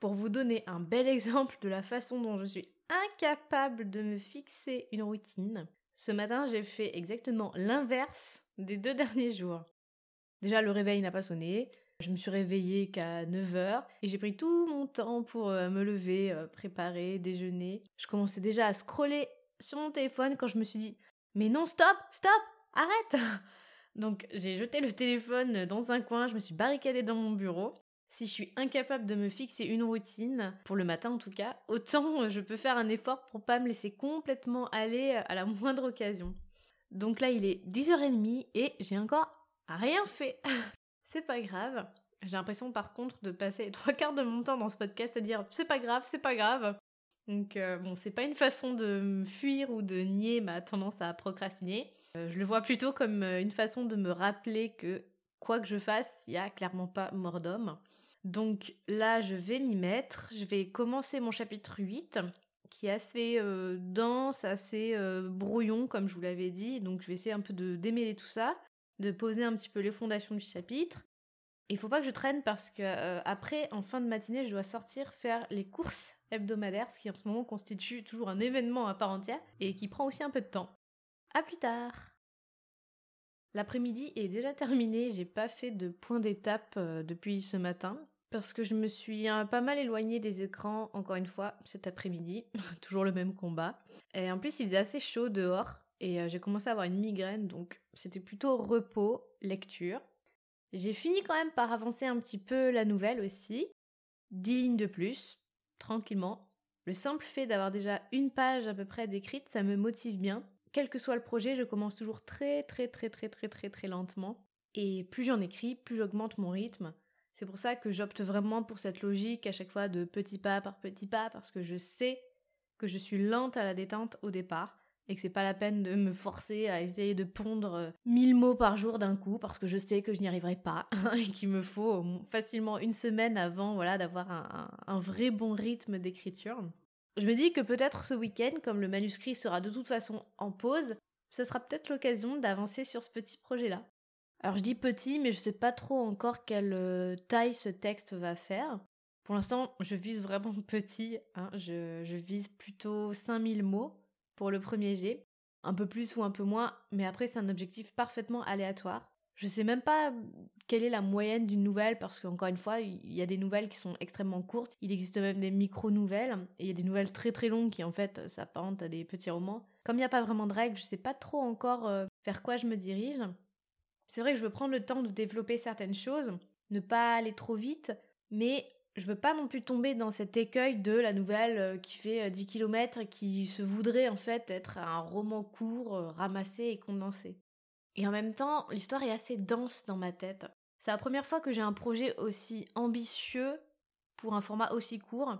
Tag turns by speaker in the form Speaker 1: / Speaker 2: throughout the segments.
Speaker 1: Pour vous donner un bel exemple de la façon dont je suis incapable de me fixer une routine, ce matin j'ai fait exactement l'inverse des deux derniers jours. Déjà le réveil n'a pas sonné, je me suis réveillée qu'à 9h et j'ai pris tout mon temps pour euh, me lever, euh, préparer, déjeuner. Je commençais déjà à scroller sur mon téléphone quand je me suis dit Mais non, stop, stop, arrête Donc j'ai jeté le téléphone dans un coin, je me suis barricadée dans mon bureau si je suis incapable de me fixer une routine, pour le matin en tout cas, autant je peux faire un effort pour pas me laisser complètement aller à la moindre occasion. Donc là, il est 10h30 et j'ai encore rien fait. c'est pas grave. J'ai l'impression par contre de passer trois quarts de mon temps dans ce podcast à dire c'est pas grave, c'est pas grave. Donc euh, bon, c'est pas une façon de me fuir ou de nier ma tendance à procrastiner. Euh, je le vois plutôt comme euh, une façon de me rappeler que quoi que je fasse, il y a clairement pas mort d'homme. Donc là, je vais m'y mettre. Je vais commencer mon chapitre 8 qui est assez euh, dense, assez euh, brouillon, comme je vous l'avais dit. Donc je vais essayer un peu de démêler tout ça, de poser un petit peu les fondations du chapitre. Il faut pas que je traîne parce que euh, après, en fin de matinée, je dois sortir faire les courses hebdomadaires, ce qui en ce moment constitue toujours un événement à part entière et qui prend aussi un peu de temps. À plus tard. L'après-midi est déjà terminé, j'ai pas fait de point d'étape depuis ce matin parce que je me suis hein, pas mal éloignée des écrans, encore une fois, cet après-midi. Toujours le même combat. Et en plus, il faisait assez chaud dehors. Et euh, j'ai commencé à avoir une migraine, donc c'était plutôt repos, lecture. J'ai fini quand même par avancer un petit peu la nouvelle aussi. Dix lignes de plus, tranquillement. Le simple fait d'avoir déjà une page à peu près décrite, ça me motive bien. Quel que soit le projet, je commence toujours très très très très très très très lentement. Et plus j'en écris, plus j'augmente mon rythme. C'est pour ça que j'opte vraiment pour cette logique à chaque fois de petit pas par petit pas parce que je sais que je suis lente à la détente au départ et que c'est pas la peine de me forcer à essayer de pondre 1000 mots par jour d'un coup parce que je sais que je n'y arriverai pas et qu'il me faut facilement une semaine avant voilà d'avoir un, un vrai bon rythme d'écriture. Je me dis que peut-être ce week-end, comme le manuscrit sera de toute façon en pause, ce sera peut-être l'occasion d'avancer sur ce petit projet-là. Alors je dis petit, mais je sais pas trop encore quelle euh, taille ce texte va faire. Pour l'instant, je vise vraiment petit. Hein. Je, je, vise plutôt 5000 mots pour le premier G. Un peu plus ou un peu moins, mais après c'est un objectif parfaitement aléatoire. Je sais même pas quelle est la moyenne d'une nouvelle parce qu'encore une fois, il y a des nouvelles qui sont extrêmement courtes. Il existe même des micro-nouvelles et il y a des nouvelles très très longues qui en fait s'apparentent à des petits romans. Comme il n'y a pas vraiment de règles, je sais pas trop encore euh, vers quoi je me dirige. C'est vrai que je veux prendre le temps de développer certaines choses, ne pas aller trop vite, mais je veux pas non plus tomber dans cet écueil de la nouvelle euh, qui fait 10 euh, km qui se voudrait en fait être un roman court, euh, ramassé et condensé. Et en même temps, l'histoire est assez dense dans ma tête. C'est la première fois que j'ai un projet aussi ambitieux pour un format aussi court.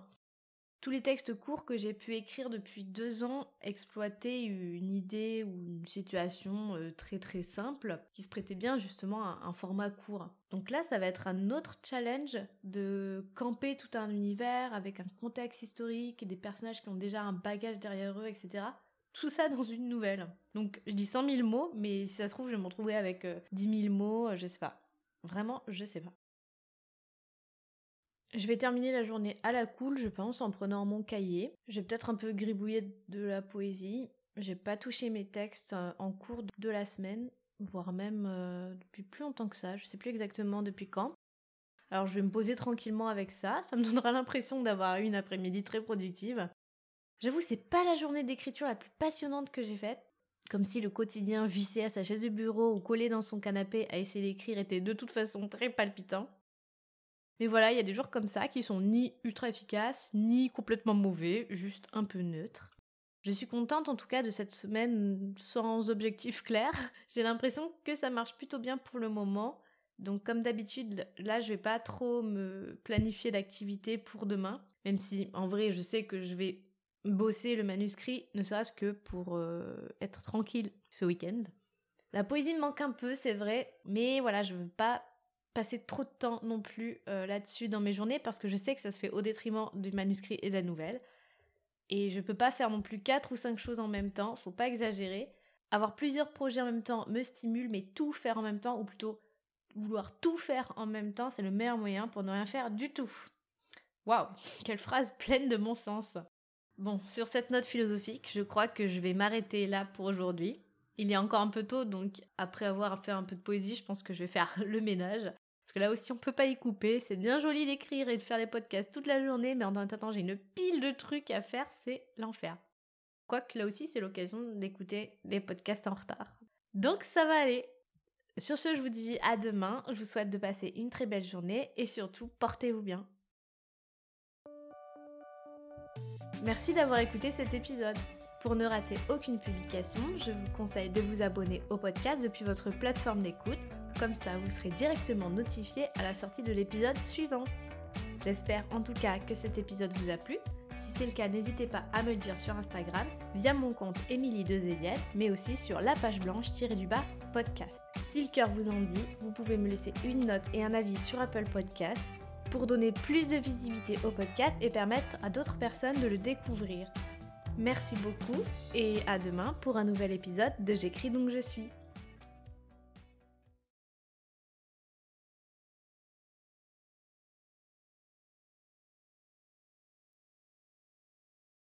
Speaker 1: Tous les textes courts que j'ai pu écrire depuis deux ans exploitaient une idée ou une situation euh, très très simple qui se prêtait bien justement à un format court. Donc là, ça va être un autre challenge de camper tout un univers avec un contexte historique et des personnages qui ont déjà un bagage derrière eux, etc. Tout ça dans une nouvelle. Donc je dis 100 000 mots, mais si ça se trouve, je vais me retrouver avec 10 euh, 000 mots, euh, je sais pas. Vraiment, je sais pas. Je vais terminer la journée à la cool, je pense, en prenant mon cahier. J'ai peut-être un peu gribouillé de la poésie. J'ai pas touché mes textes euh, en cours de la semaine, voire même euh, depuis plus longtemps que ça. Je sais plus exactement depuis quand. Alors je vais me poser tranquillement avec ça. Ça me donnera l'impression d'avoir eu une après-midi très productive. J'avoue, c'est pas la journée d'écriture la plus passionnante que j'ai faite. Comme si le quotidien vissé à sa chaise de bureau ou collé dans son canapé à essayer d'écrire était de toute façon très palpitant. Mais voilà, il y a des jours comme ça qui sont ni ultra efficaces, ni complètement mauvais, juste un peu neutres. Je suis contente en tout cas de cette semaine sans objectif clair. J'ai l'impression que ça marche plutôt bien pour le moment. Donc comme d'habitude, là je vais pas trop me planifier d'activité pour demain, même si en vrai je sais que je vais bosser le manuscrit, ne serait-ce que pour euh, être tranquille ce week-end. La poésie me manque un peu, c'est vrai, mais voilà, je veux pas passer trop de temps non plus euh, là-dessus dans mes journées parce que je sais que ça se fait au détriment du manuscrit et de la nouvelle. Et je peux pas faire non plus quatre ou cinq choses en même temps, faut pas exagérer. Avoir plusieurs projets en même temps me stimule, mais tout faire en même temps, ou plutôt vouloir tout faire en même temps, c'est le meilleur moyen pour ne rien faire du tout. Waouh, quelle phrase pleine de bon sens. Bon, sur cette note philosophique, je crois que je vais m'arrêter là pour aujourd'hui. Il est encore un peu tôt, donc après avoir fait un peu de poésie, je pense que je vais faire le ménage. Parce que là aussi, on peut pas y couper. C'est bien joli d'écrire et de faire les podcasts toute la journée, mais en attendant, j'ai une pile de trucs à faire, c'est l'enfer. Quoique là aussi, c'est l'occasion d'écouter des podcasts en retard. Donc ça va aller. Sur ce, je vous dis à demain. Je vous souhaite de passer une très belle journée et surtout, portez-vous bien. Merci d'avoir écouté cet épisode. Pour ne rater aucune publication, je vous conseille de vous abonner au podcast depuis votre plateforme d'écoute. Comme ça, vous serez directement notifié à la sortie de l'épisode suivant. J'espère en tout cas que cet épisode vous a plu. Si c'est le cas, n'hésitez pas à me le dire sur Instagram, via mon compte Émilie Dezélienne, mais aussi sur la page blanche-du-bas podcast. Si le cœur vous en dit, vous pouvez me laisser une note et un avis sur Apple Podcast pour donner plus de visibilité au podcast et permettre à d'autres personnes de le découvrir. Merci beaucoup et à demain pour un nouvel épisode de J'écris donc je suis.